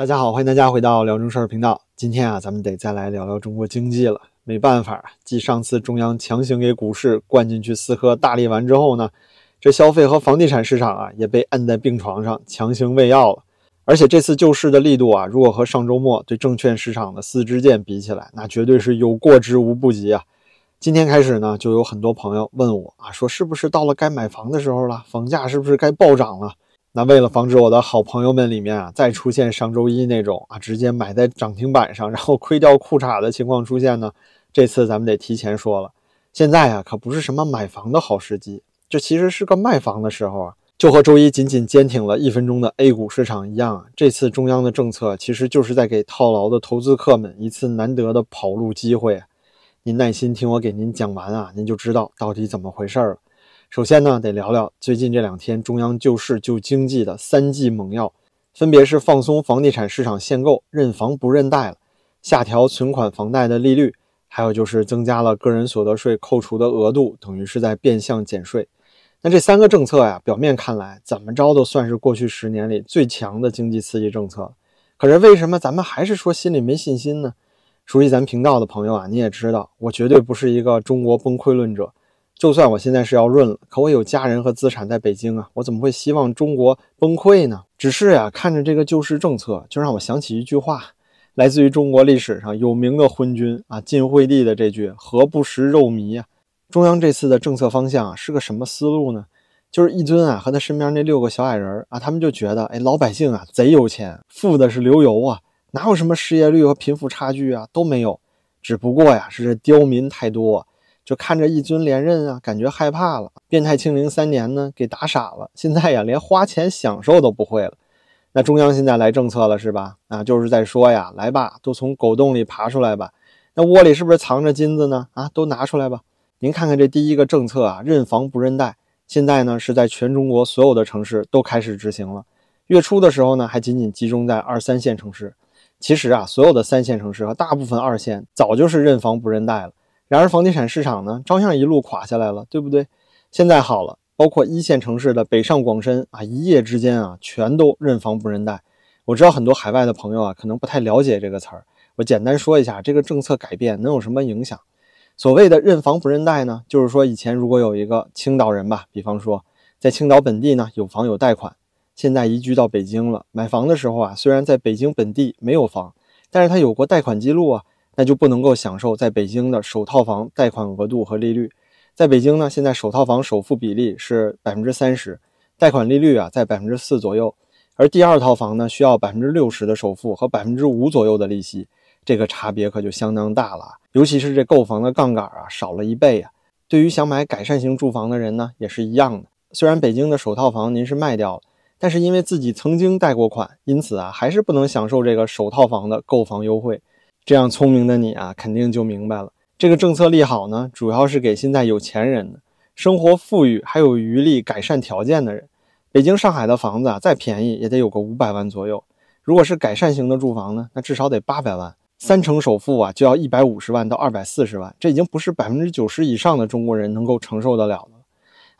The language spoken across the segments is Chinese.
大家好，欢迎大家回到辽中事儿频道。今天啊，咱们得再来聊聊中国经济了。没办法，继上次中央强行给股市灌进去四颗大力丸之后呢，这消费和房地产市场啊也被摁在病床上强行喂药了。而且这次救市的力度啊，如果和上周末对证券市场的四支箭比起来，那绝对是有过之无不及啊。今天开始呢，就有很多朋友问我啊，说是不是到了该买房的时候了？房价是不是该暴涨了？那为了防止我的好朋友们里面啊，再出现上周一那种啊，直接买在涨停板上，然后亏掉裤衩的情况出现呢，这次咱们得提前说了，现在啊，可不是什么买房的好时机，这其实是个卖房的时候啊。就和周一仅仅坚挺了一分钟的 A 股市场一样，这次中央的政策其实就是在给套牢的投资客们一次难得的跑路机会。您耐心听我给您讲完啊，您就知道到底怎么回事了。首先呢，得聊聊最近这两天中央救市救经济的三剂猛药，分别是放松房地产市场限购、认房不认贷了，下调存款房贷的利率，还有就是增加了个人所得税扣除的额度，等于是在变相减税。那这三个政策呀，表面看来怎么着都算是过去十年里最强的经济刺激政策，可是为什么咱们还是说心里没信心呢？熟悉咱频道的朋友啊，你也知道，我绝对不是一个中国崩溃论者。就算我现在是要润了，可我有家人和资产在北京啊，我怎么会希望中国崩溃呢？只是呀，看着这个救市政策，就让我想起一句话，来自于中国历史上有名的昏君啊晋惠帝的这句“何不食肉糜”啊。中央这次的政策方向啊是个什么思路呢？就是一尊啊和他身边那六个小矮人啊，他们就觉得，哎，老百姓啊贼有钱，富的是流油啊，哪有什么失业率和贫富差距啊都没有，只不过呀是这刁民太多。就看着一尊连任啊，感觉害怕了。变态清零三年呢，给打傻了。现在呀，连花钱享受都不会了。那中央现在来政策了是吧？啊，就是在说呀，来吧，都从狗洞里爬出来吧。那窝里是不是藏着金子呢？啊，都拿出来吧。您看看这第一个政策啊，认房不认贷，现在呢是在全中国所有的城市都开始执行了。月初的时候呢，还仅仅集中在二三线城市。其实啊，所有的三线城市和大部分二线早就是认房不认贷了。然而，房地产市场呢，照样一路垮下来了，对不对？现在好了，包括一线城市的北上广深啊，一夜之间啊，全都认房不认贷。我知道很多海外的朋友啊，可能不太了解这个词儿，我简单说一下，这个政策改变能有什么影响？所谓的认房不认贷呢，就是说以前如果有一个青岛人吧，比方说在青岛本地呢有房有贷款，现在移居到北京了，买房的时候啊，虽然在北京本地没有房，但是他有过贷款记录啊。那就不能够享受在北京的首套房贷款额度和利率。在北京呢，现在首套房首付比例是百分之三十，贷款利率啊在百分之四左右，而第二套房呢需要百分之六十的首付和百分之五左右的利息，这个差别可就相当大了。尤其是这购房的杠杆啊少了一倍啊。对于想买改善型住房的人呢，也是一样的。虽然北京的首套房您是卖掉了，但是因为自己曾经贷过款，因此啊还是不能享受这个首套房的购房优惠。这样聪明的你啊，肯定就明白了，这个政策利好呢，主要是给现在有钱人的，生活富裕还有余力改善条件的人。北京、上海的房子啊，再便宜也得有个五百万左右。如果是改善型的住房呢，那至少得八百万，三成首付啊，就要一百五十万到二百四十万，这已经不是百分之九十以上的中国人能够承受得了的。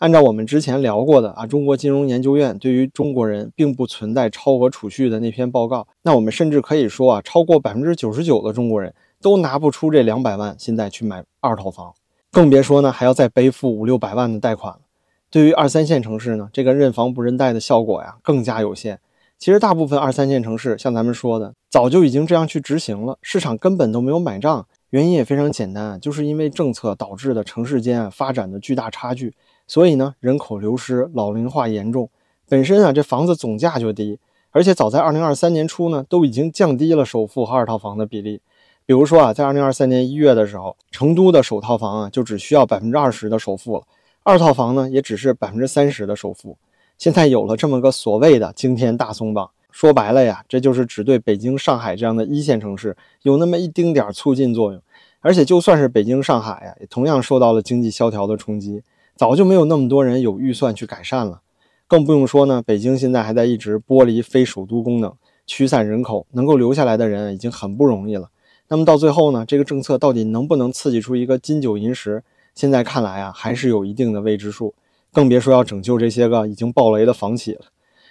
按照我们之前聊过的啊，中国金融研究院对于中国人并不存在超额储蓄的那篇报告，那我们甚至可以说啊，超过百分之九十九的中国人都拿不出这两百万，现在去买二套房，更别说呢还要再背负五六百万的贷款了。对于二三线城市呢，这个认房不认贷的效果呀更加有限。其实大部分二三线城市，像咱们说的，早就已经这样去执行了，市场根本都没有买账。原因也非常简单，就是因为政策导致的城市间发展的巨大差距。所以呢，人口流失、老龄化严重，本身啊，这房子总价就低，而且早在二零二三年初呢，都已经降低了首付和二套房的比例。比如说啊，在二零二三年一月的时候，成都的首套房啊，就只需要百分之二十的首付了，二套房呢，也只是百分之三十的首付。现在有了这么个所谓的惊天大松绑，说白了呀，这就是只对北京、上海这样的一线城市有那么一丁点儿促进作用。而且就算是北京、上海呀，也同样受到了经济萧条的冲击。早就没有那么多人有预算去改善了，更不用说呢。北京现在还在一直剥离非首都功能，驱散人口，能够留下来的人已经很不容易了。那么到最后呢，这个政策到底能不能刺激出一个金九银十？现在看来啊，还是有一定的未知数。更别说要拯救这些个已经爆雷的房企了。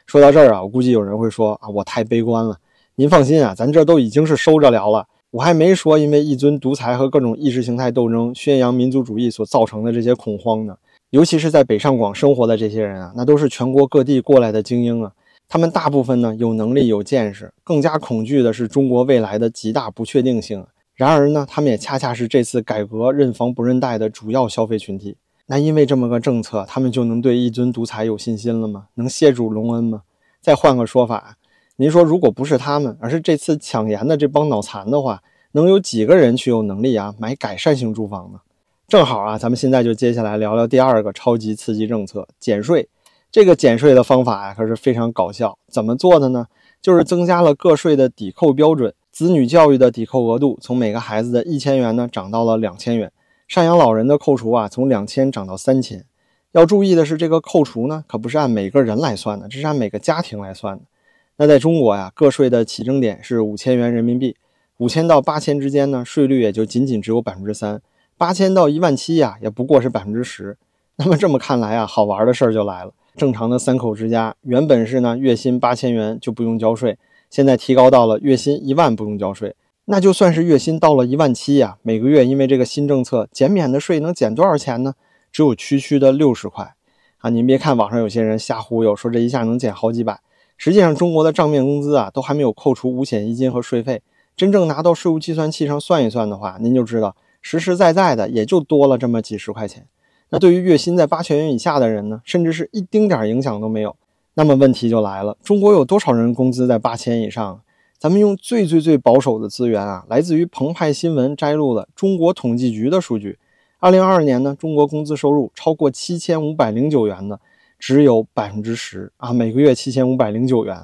说到这儿啊，我估计有人会说啊，我太悲观了。您放心啊，咱这都已经是收着聊了。我还没说，因为一尊独裁和各种意识形态斗争、宣扬民族主义所造成的这些恐慌呢。尤其是在北上广生活的这些人啊，那都是全国各地过来的精英啊。他们大部分呢有能力、有见识，更加恐惧的是中国未来的极大不确定性。然而呢，他们也恰恰是这次改革认房不认贷的主要消费群体。那因为这么个政策，他们就能对一尊独裁有信心了吗？能谢主隆恩吗？再换个说法，您说，如果不是他们，而是这次抢盐的这帮脑残的话，能有几个人去有能力啊买改善型住房呢？正好啊，咱们现在就接下来聊聊第二个超级刺激政策——减税。这个减税的方法呀，可是非常搞笑。怎么做的呢？就是增加了个税的抵扣标准，子女教育的抵扣额度从每个孩子的一千元呢涨到了两千元。赡养老人的扣除啊，从两千涨到三千。要注意的是，这个扣除呢，可不是按每个人来算的，这是按每个家庭来算的。那在中国呀，个税的起征点是五千元人民币，五千到八千之间呢，税率也就仅仅只有百分之三；八千到一万七呀，也不过是百分之十。那么这么看来啊，好玩的事儿就来了。正常的三口之家，原本是呢月薪八千元就不用交税，现在提高到了月薪一万不用交税。那就算是月薪到了一万七呀，每个月因为这个新政策减免的税能减多少钱呢？只有区区的六十块啊！您别看网上有些人瞎忽悠，说这一下能减好几百，实际上中国的账面工资啊都还没有扣除五险一金和税费，真正拿到税务计算器上算一算的话，您就知道实实在在的也就多了这么几十块钱。那对于月薪在八千元以下的人呢，甚至是一丁点影响都没有。那么问题就来了，中国有多少人工资在八千以上？咱们用最最最保守的资源啊，来自于澎湃新闻摘录的中国统计局的数据。二零二二年呢，中国工资收入超过七千五百零九元的只有百分之十啊，每个月七千五百零九元。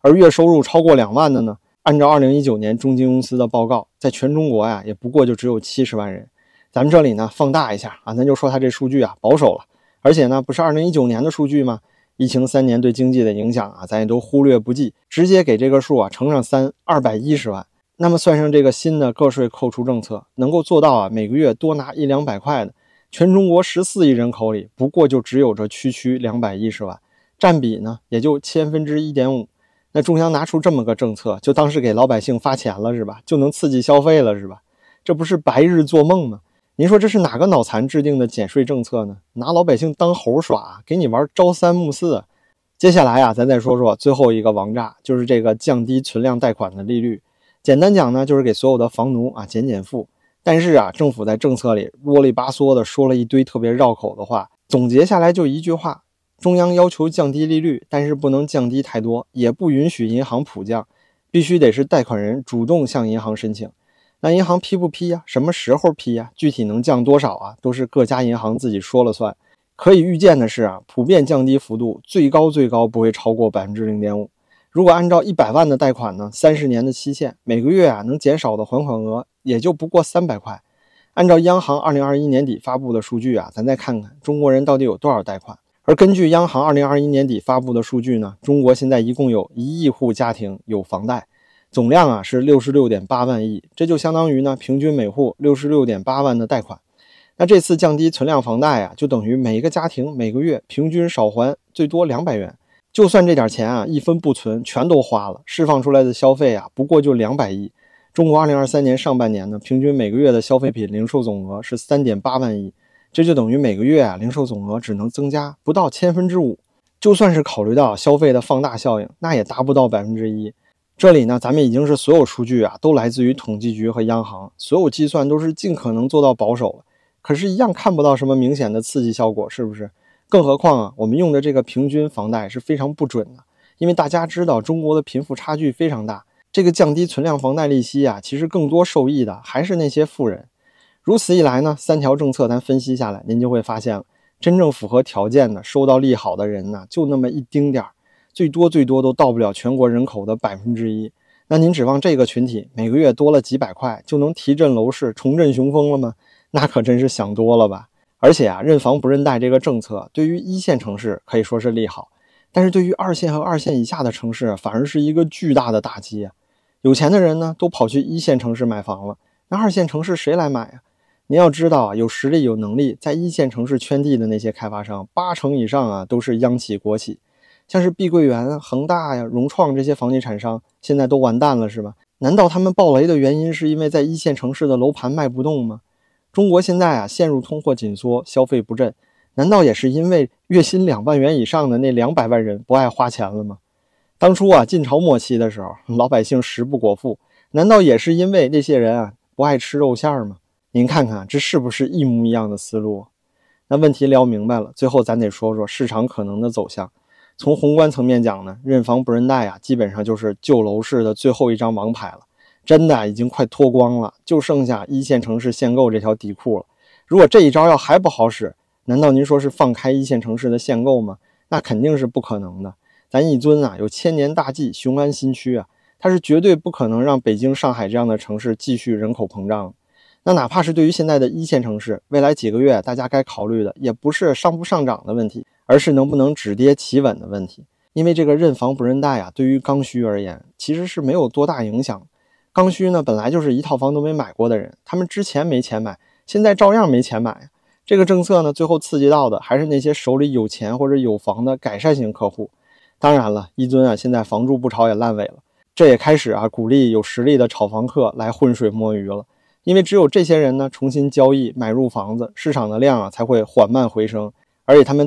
而月收入超过两万的呢，按照二零一九年中金公司的报告，在全中国呀，也不过就只有七十万人。咱们这里呢，放大一下啊，咱就说它这数据啊保守了，而且呢，不是二零一九年的数据吗？疫情三年对经济的影响啊，咱也都忽略不计，直接给这个数啊乘上三，二百一十万。那么算上这个新的个税扣除政策，能够做到啊每个月多拿一两百块的，全中国十四亿人口里，不过就只有这区区两百一十万，占比呢也就千分之一点五。那中央拿出这么个政策，就当是给老百姓发钱了是吧？就能刺激消费了是吧？这不是白日做梦吗？您说这是哪个脑残制定的减税政策呢？拿老百姓当猴耍，给你玩朝三暮四。接下来啊，咱再说说最后一个王炸，就是这个降低存量贷款的利率。简单讲呢，就是给所有的房奴啊减减负。但是啊，政府在政策里啰里吧嗦的说了一堆特别绕口的话，总结下来就一句话：中央要求降低利率，但是不能降低太多，也不允许银行普降，必须得是贷款人主动向银行申请。那银行批不批呀？什么时候批呀？具体能降多少啊？都是各家银行自己说了算。可以预见的是啊，普遍降低幅度最高最高不会超过百分之零点五。如果按照一百万的贷款呢，三十年的期限，每个月啊能减少的还款额也就不过三百块。按照央行二零二一年底发布的数据啊，咱再看看中国人到底有多少贷款。而根据央行二零二一年底发布的数据呢，中国现在一共有一亿户家庭有房贷。总量啊是六十六点八万亿，这就相当于呢平均每户六十六点八万的贷款。那这次降低存量房贷啊，就等于每一个家庭每个月平均少还最多两百元。就算这点钱啊一分不存，全都花了，释放出来的消费啊不过就两百亿。中国二零二三年上半年呢，平均每个月的消费品零售总额是三点八万亿，这就等于每个月啊零售总额只能增加不到千分之五。就算是考虑到消费的放大效应，那也达不到百分之一。这里呢，咱们已经是所有数据啊，都来自于统计局和央行，所有计算都是尽可能做到保守了。可是，一样看不到什么明显的刺激效果，是不是？更何况啊，我们用的这个平均房贷是非常不准的，因为大家知道中国的贫富差距非常大。这个降低存量房贷利息啊，其实更多受益的还是那些富人。如此一来呢，三条政策咱分析下来，您就会发现了，真正符合条件的、收到利好的人呢，就那么一丁点儿。最多最多都到不了全国人口的百分之一，那您指望这个群体每个月多了几百块就能提振楼市、重振雄风了吗？那可真是想多了吧！而且啊，认房不认贷这个政策对于一线城市可以说是利好，但是对于二线和二线以下的城市反而是一个巨大的打击！有钱的人呢都跑去一线城市买房了，那二线城市谁来买啊？您要知道啊，有实力有能力在一线城市圈地的那些开发商，八成以上啊都是央企国企。像是碧桂园、恒大呀、融创这些房地产商现在都完蛋了，是吧？难道他们暴雷的原因是因为在一线城市的楼盘卖不动吗？中国现在啊陷入通货紧缩，消费不振，难道也是因为月薪两万元以上的那两百万人不爱花钱了吗？当初啊晋朝末期的时候，老百姓食不果腹，难道也是因为那些人啊不爱吃肉馅吗？您看看这是不是一模一样的思路？那问题聊明白了，最后咱得说说市场可能的走向。从宏观层面讲呢，认房不认贷啊，基本上就是旧楼市的最后一张王牌了。真的已经快脱光了，就剩下一线城市限购这条底裤了。如果这一招要还不好使，难道您说是放开一线城市的限购吗？那肯定是不可能的。咱一尊啊有千年大计，雄安新区啊，它是绝对不可能让北京、上海这样的城市继续人口膨胀。那哪怕是对于现在的一线城市，未来几个月大家该考虑的也不是上不上涨的问题，而是能不能止跌企稳的问题。因为这个认房不认贷啊，对于刚需而言其实是没有多大影响。刚需呢，本来就是一套房都没买过的人，他们之前没钱买，现在照样没钱买。这个政策呢，最后刺激到的还是那些手里有钱或者有房的改善型客户。当然了，一尊啊，现在房住不炒也烂尾了，这也开始啊鼓励有实力的炒房客来浑水摸鱼了。因为只有这些人呢重新交易买入房子，市场的量啊才会缓慢回升，而且他们